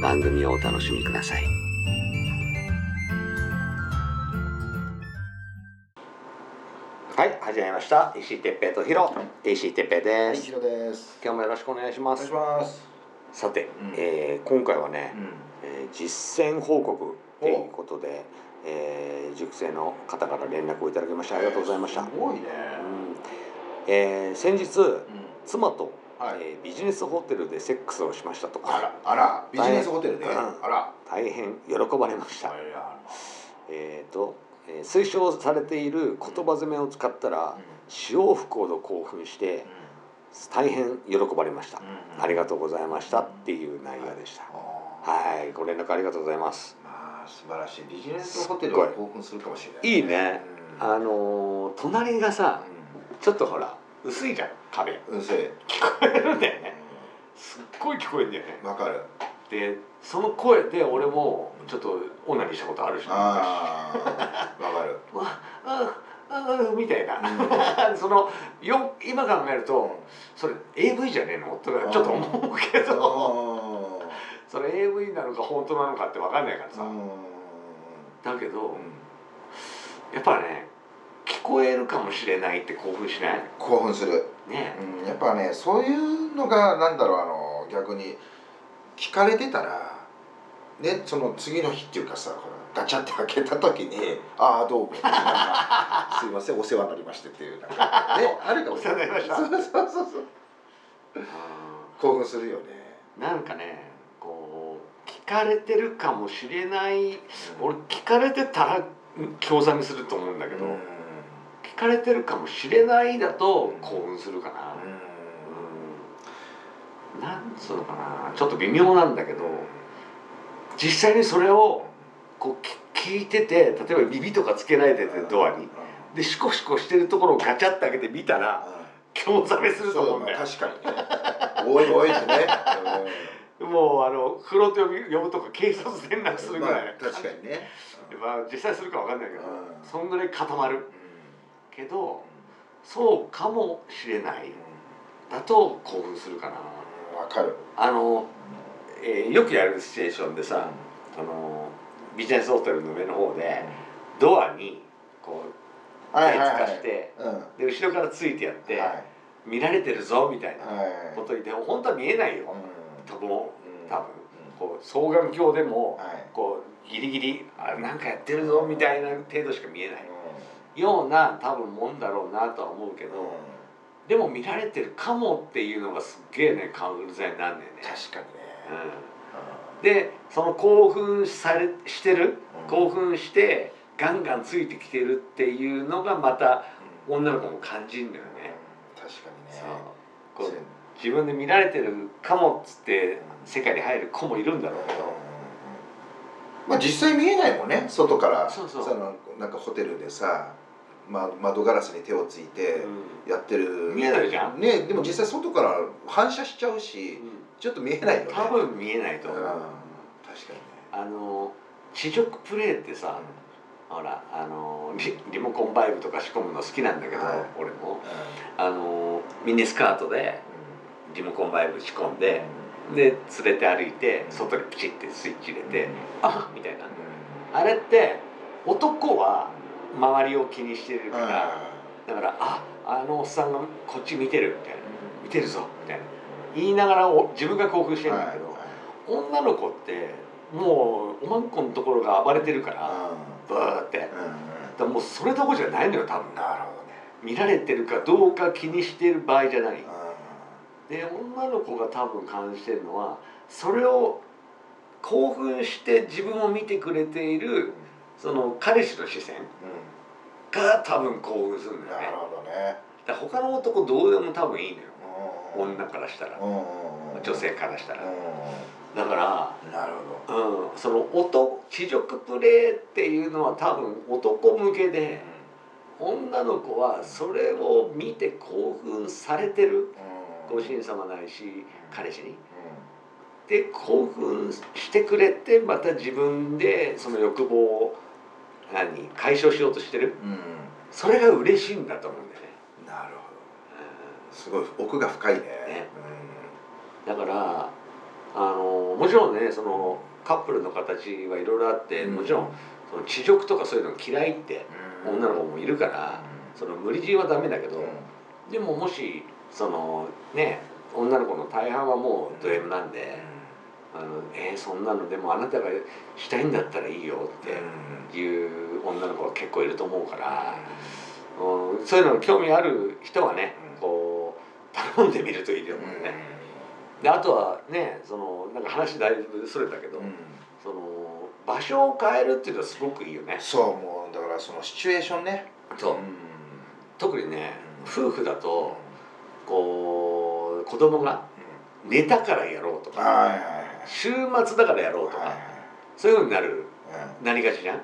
番組をお楽しみください。はい、始まりました。石井哲平とヒロ、石井哲平ではい、す。ヒロです。今日もよろしくお願いしますお願いし。ます。さて、うんえー今回はね、うん。えー実践報告ということで、えー塾生の方から連絡をいただきましてありがとうございました。すごいね。うんえー先日うん。妻と、はい。えービジネスホテルでセックスをしましたとあら、あら、ビジネスホテルで。うんあら。大変喜ばれました。えーと、えー推奨されている言葉攻めを使ったら潮吹くほど興奮して大変喜ばれました。ありがとうございましたっていう内容でした。ははい、ご連絡ありがとうございます。まあ、素晴らしい。ビジネスホテルは興奮するかもしれない。いいね。あのー隣がさ、ちょっとほら薄いじゃん壁。うん。うん、せい。聞こえるんだよね。すっごい聞こえるんだよね。わかる。で、その声で俺もちょっとオナニーしたことあるし、昔ああ。わかる。わああみたいな。そのよ今考えるとそれ AV じゃねえの？とかちょっと思うけど、それ AV なのか本当なのかってわかんないからさ。だけどやっぱね聞こえるかもしれないって興奮しない？興奮する。ね。うん、やっぱねそういうのがなんだろうあの逆に聞かれてたらねその次の日っていうかさほらガチャって開けた時に「ああどうも」すいませんお世話になりまして」っていうなんかね あるかも。しれないそうそうそうそう興奮するよね。なんかねこう聞かれてるかもしれない俺聞かれてたらうん興ざめすると思うんだけど、うん聞かれてるかもしれないだと興奮するかな、うん、なんつうのかな。ちょっと微妙なんだけど実際にそれをこうき聞いてて例えば指とかつけられててドアに。でシコシコしてるところをガチャって開けて見たら興ざめすると思うんだよ。そう確かに。ねおいおいってねもうあのフロント呼ぶとか警察連絡するぐらい、まあ確かにね。まあ実際するかわかんないけど、うん。そんぐらい固まるけどそうかもしれない。だと興奮するかな。わかる。あの、えーよくやるシチュエーションでさ、あのビジネスホテルの上の方でドアにこう手つかしてうん。で後ろからついてやって、はい。見られてるぞみたいなはい。こと言って本当は見えないよ、うん。多分多分。うこう双眼鏡でもんはい。こうギリギリあなんかやってるぞみたいな程度しか見えないような多分もんだろうなとは思うけど、でも見られてるかもっていうのがすっげえねカウンザになんだよね。確かにね。うん、でその興奮されしてる？うん。興奮してガンガンついてきてるっていうのがまた女の子も感じるんだよね。確かにそう。ねこう自分で見られてるかもっつって世界に入る子もいるんだろうけど。まあ実際見えないもんね外から。そうそう。のなんかホテルでさ、ま、窓ガラスに手をついてうやってる。見えないじゃん。ねでも実際外から反射しちゃうしん。ちょっと見えないよね。多分見えないと思う。うん。確かにね。あの地上プレイってさ、ほらあのリリモコンバイブとか仕込むの好きなんだけど、はい。俺も。あのミニスカートでリモコンバイブ仕込んでで連れて歩いて外にピチってスイッチ入れて「あみたいな。あれって男は周りを気にしてるから、だから「ああのおっさんがこっち見てる」みたいな「見てるぞ」みたいな。言いながらお自分が興奮してるんだけど、女の子ってもうおまんこのところが暴れてるからブーって。だもうそれどころじゃないのよ多分。なるほどね。見られてるかどうか気にしてる場合じゃない。うん。で女の子が多分感じてるのはそれを興奮して自分を見てくれているその彼氏の視線が多分興奮するんだよね。なるほどね。だ他の男どうでも多分いいのよ。うん。女からしたら。うんうんうん女性からしたら。うだからんなるほうん、その音地上プレイっていうのは多分男向けどで女の子はそれを見て興奮されてる。うん。ご主人様ないし彼氏に。うで興奮してくれてまた自分でその欲望を何解消しようとしてる？んうん。それが嬉しいんだと思うんだよね、なるほど。すごい奥が深いね。ね。だからあのもちろんねそのカップルの形はいろいろあって、うん。もちろんその地獄とかそういうの嫌いってうん。女の子もいるから、その無理強いはダメだけど、うん。でももしそのね女の子の大半はもうド M なんで、あのえーそんなのでもあなたがしたいんだったらいいよっていう女の子が結構いると思うから、うん、そういうのに興味ある人はね、うん。こう頼んでみるといいと思うよね。であとはねそのなんか話だいぶそれたけど、うん。その場所を変えるっていうのはすごくいいよね。そうもうだからそのシチュエーションね。そう。うん。特にねうん。夫婦だとこう子供が寝たからやろうとか週末だからやろうとかはいそういうふうになる？はいなりがちじゃんうん。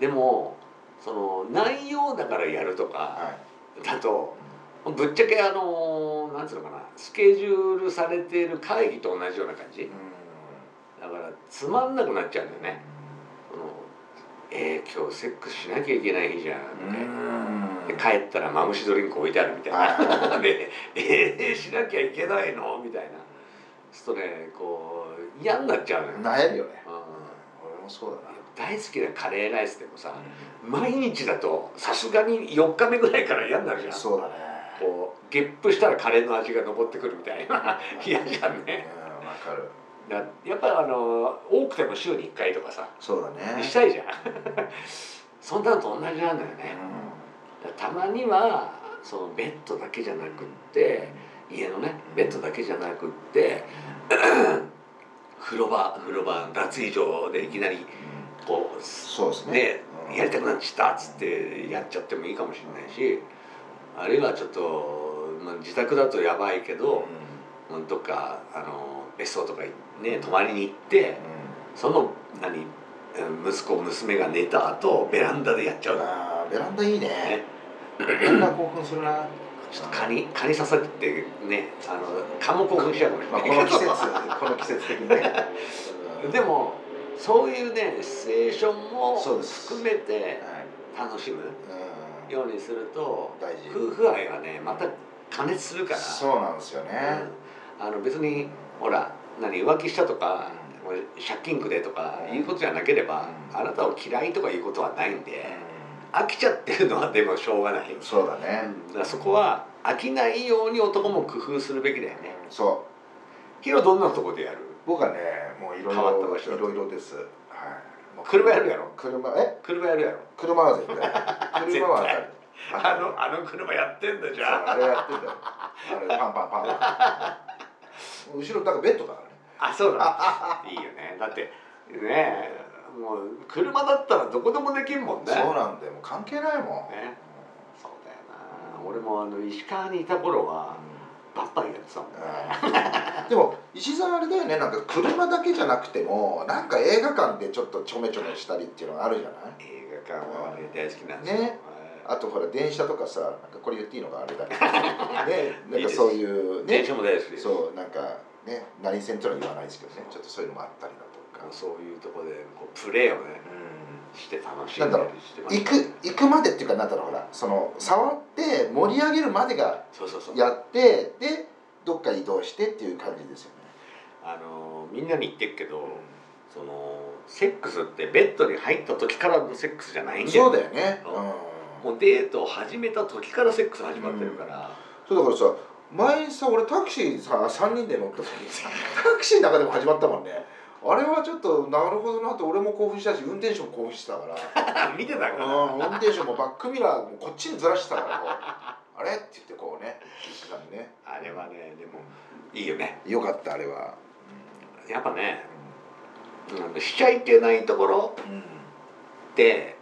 でもその内容だからやるとかはい。だとぶっちゃけあのなんつうのかなスケジュールされている会議と同じような感じ。だからつまんなくなっちゃうんだよね。そのえー、今日セックスしなきゃいけない日じゃんうみたいな。帰ったらマムシドリンク置いてあるみたいな。で「えー、しなきゃいけないの?」みたいな。そうするとねこう嫌になっちゃうのよ、なえるよね。うん。俺もそうだな。大好きなカレーライスでもさ毎日だとさすがに4日目ぐらいから嫌になるじゃん。そうだね。こうゲップしたらカレーの味が残ってくるみたいな。嫌じゃんね。うんわかる。だやっぱりあの多くても週に1回とかさ。そうだね。したいじゃん。そんなのと同じなんだよねたまにはそのベッドだけじゃなくって家のねベッドだけじゃなくって 風呂場風呂場脱衣所でいきなりこうそうですね。ねうんやりたくなっちゃったっつってやっちゃってもいいかもしれないしあるいはちょっと、まあ、自宅だとやばいけど、うん、どっかあの別荘とかね泊まりに行ってその何うん息子娘が寝た後ベランダでやっちゃう。ベランダいいね。ねベランダ興奮するな。ちょっと蚊に蚊に刺さってねあの蚊も興奮しちゃうかもしまあれないこの季節この季節的にね。う んでもそういうねシチュエーションも含めてはい。楽しむうん。ようにすると大事。夫婦愛はねまた加熱するから。そうなんですよね。うん。あの別にほら何浮気したとか、借金くれとかいうことじゃなければ、うん。あなたを嫌いとかいうことはないんで、飽きちゃってるのはでもしょうがない、そうだね。うん。そこは飽きないように男も工夫するべきだよね。そう。ヒロどんなとこでやる？僕はねもういろいろいろいろです。はい。車やるやろ？車え？車やるやろ？車は絶対。車は当たる。あのあの車やってんだじゃああれやってんだよ。あれパンパンパンパン。後ろだからベッドだからね。あそうだいいよね。だってねえもう車だったらどこでもできんもんね。そうなんだよ。もう関係ないもん。ね。そうだよな。俺もあの石川にいた頃はバッパリやってたもんね。うん。でも石沢あれだよね。なんか車だけじゃなくてもなんか映画館でちょっとちょめちょめしたりっていうのがあるじゃない？映画館はね大好きなんですよ。ね。あとほら電車とかさなんかこれ言っていいのかあれだけど。ね。なんかそういうね。電車も大好きそうなんかね。何線っていうのは言わないですけどね。ちょっとそういうのもあったりだとかそういうところでこうプレーをねうして楽しんりしてまん行く行くまでっていうかなんだろうほらその触って盛り上げるまでがそうそうそう。やってでどっか移動してっていう感じですよね。あのみんなに言ってるけどそのセックスってベッドに入った時からのセックスじゃないんだよそうだよね。そううん。もうデートを始めた時からセックス始まってるから、そうだからさ前さ俺タクシーさ3人で乗った時にさタクシーの中でも始まったもんねあれはちょっとなるほどなって俺も興奮したし運転手も興奮してたから。見てたから。うん運転手もバックミラーもこっちにずらしてたからこう。あれ？って言ってこうね静かにね。あれはねでもいいよね。よかったあれは。やっぱねうんしちゃいけないところで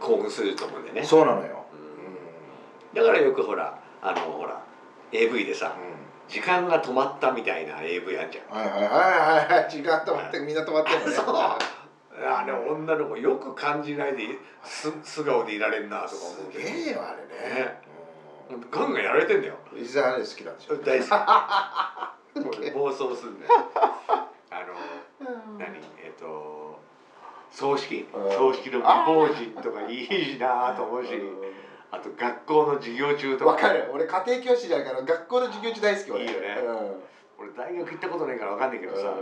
興奮すると思うんだよね。そうなのよ。うん。だからよくほらあのほら AV でさ時間が止まったみたいな AV あんじゃん。はいはいはいはいはい。時間止まってみんな止まってるのね。そう。あれ女の子よく感じないです素顔でいられんなとか思うすげえよあれね。ガンガンやられてんだよ。うん石沢あれ好きなんでしょ大好き。暴走すんだよ。あの何？えっ、と葬式。うん。葬式の未亡人とかいいなと思うしあと学校の授業中とわかる。俺家庭教師だから学校の授業中大好き俺。いいよね。うん。俺大学行ったことないから分かんないけどさ、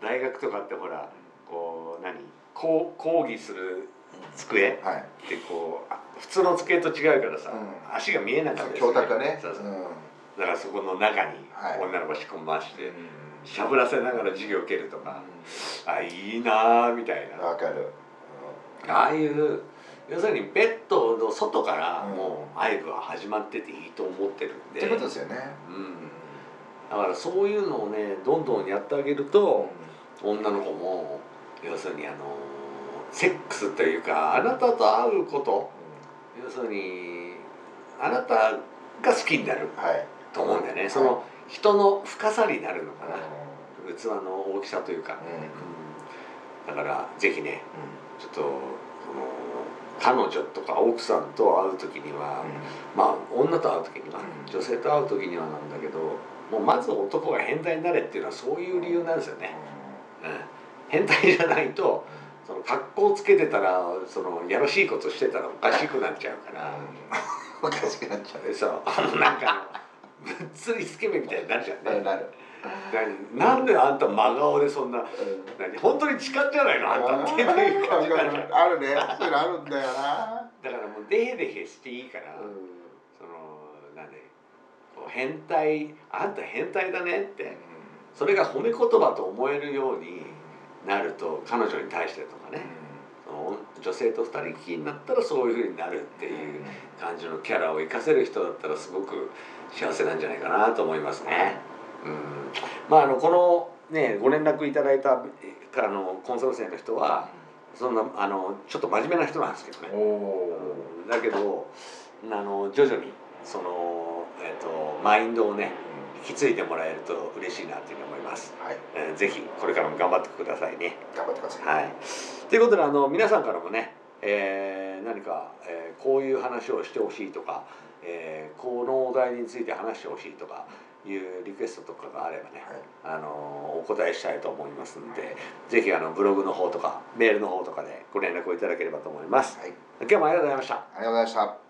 大学とかってほらこう何？こう講義する机？はい。ってこうあ普通の机と違うからさ、うん。足が見えなかったりす教る。託がね。そうそう。うん。だからそこの中にはい。女の子仕込み回して、うしゃぶらせながら授業受けるとか、あいいなーみたいな、んわかる。ああいう要するにベッドの外からうん。もう愛部は始まってていいと思ってるんで、ってことですよね。うん、だからそういうのをねどんどんやってあげると女の子も要するにあのセックスというかあなたと会うこと要するにあなたが好きになるはい。と思うんだよね。その人の深さになるのかな。器の大きさというか、うん。だからぜひねちょっとその彼女とか奥さんと会う時には、まあ女と会う時には、うん。女性と会う時にはなんだけどもうまず男が変態になれっていうのはそういう理由なんですよね、うん、変態じゃないとその格好つけてたらそのやらしいことしてたらおかしくなっちゃうから、おかしくなっちゃう。でさなんかぶっつりスケベみたいになるじゃんね。なる。何なんであんた真顔でそんな何本当に痴漢じゃないの？あんたっていう感じ。になるじゃんあるね。そういうのあるんだよな。だからもうデヘデヘしていいから、そのなんで変態あんた変態だねってそれが褒め言葉と思えるようになると彼女に対してとかね、女性と二人きりになったらそういうふうになるっていう感じのキャラを生かせる人だったらすごく幸せなんじゃないかなと思いますね。うん、まああのこのねご連絡いただいたあのコンサル生の人はそんなあのちょっと真面目な人なんですけどね。だけどあの徐々にその、えっとマインドをね引き継いでもらえると嬉しいなというふうに思います、はい。えーぜひこれからも頑張ってくださいね。頑張ってください。はい。ということであの皆さんからもね、えー何か、えーこういう話をしてほしいとか、えーこのお題について話してほしいとかいうリクエストとかがあればね、あのお答えしたいと思いますのでぜひあのブログの方とかメールの方とかでご連絡をいただければと思います。はい。今日もありがとうございました。ありがとうございました